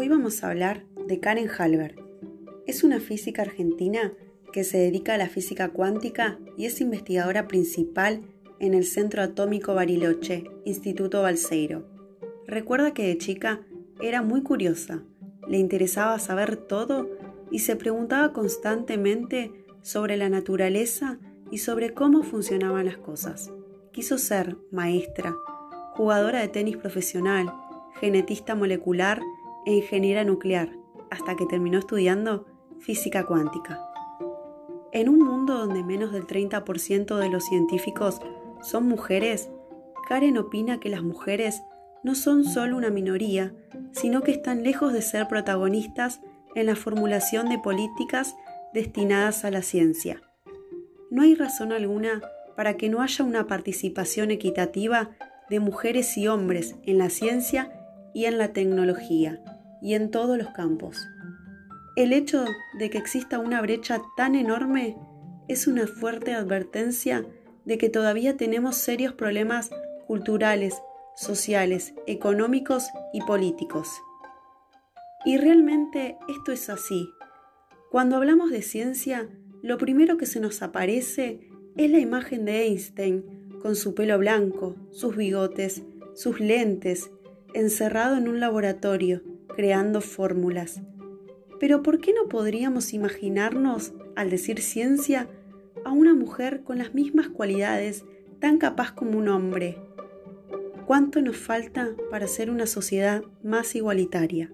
Hoy vamos a hablar de Karen Halbert. Es una física argentina que se dedica a la física cuántica y es investigadora principal en el Centro Atómico Bariloche, Instituto Balseiro. Recuerda que de chica era muy curiosa, le interesaba saber todo y se preguntaba constantemente sobre la naturaleza y sobre cómo funcionaban las cosas. Quiso ser maestra, jugadora de tenis profesional, genetista molecular e ingeniera nuclear, hasta que terminó estudiando física cuántica. En un mundo donde menos del 30% de los científicos son mujeres, Karen opina que las mujeres no son solo una minoría, sino que están lejos de ser protagonistas en la formulación de políticas destinadas a la ciencia. No hay razón alguna para que no haya una participación equitativa de mujeres y hombres en la ciencia y en la tecnología, y en todos los campos. El hecho de que exista una brecha tan enorme es una fuerte advertencia de que todavía tenemos serios problemas culturales, sociales, económicos y políticos. Y realmente esto es así. Cuando hablamos de ciencia, lo primero que se nos aparece es la imagen de Einstein, con su pelo blanco, sus bigotes, sus lentes, encerrado en un laboratorio, creando fórmulas. Pero ¿por qué no podríamos imaginarnos, al decir ciencia, a una mujer con las mismas cualidades, tan capaz como un hombre? ¿Cuánto nos falta para ser una sociedad más igualitaria?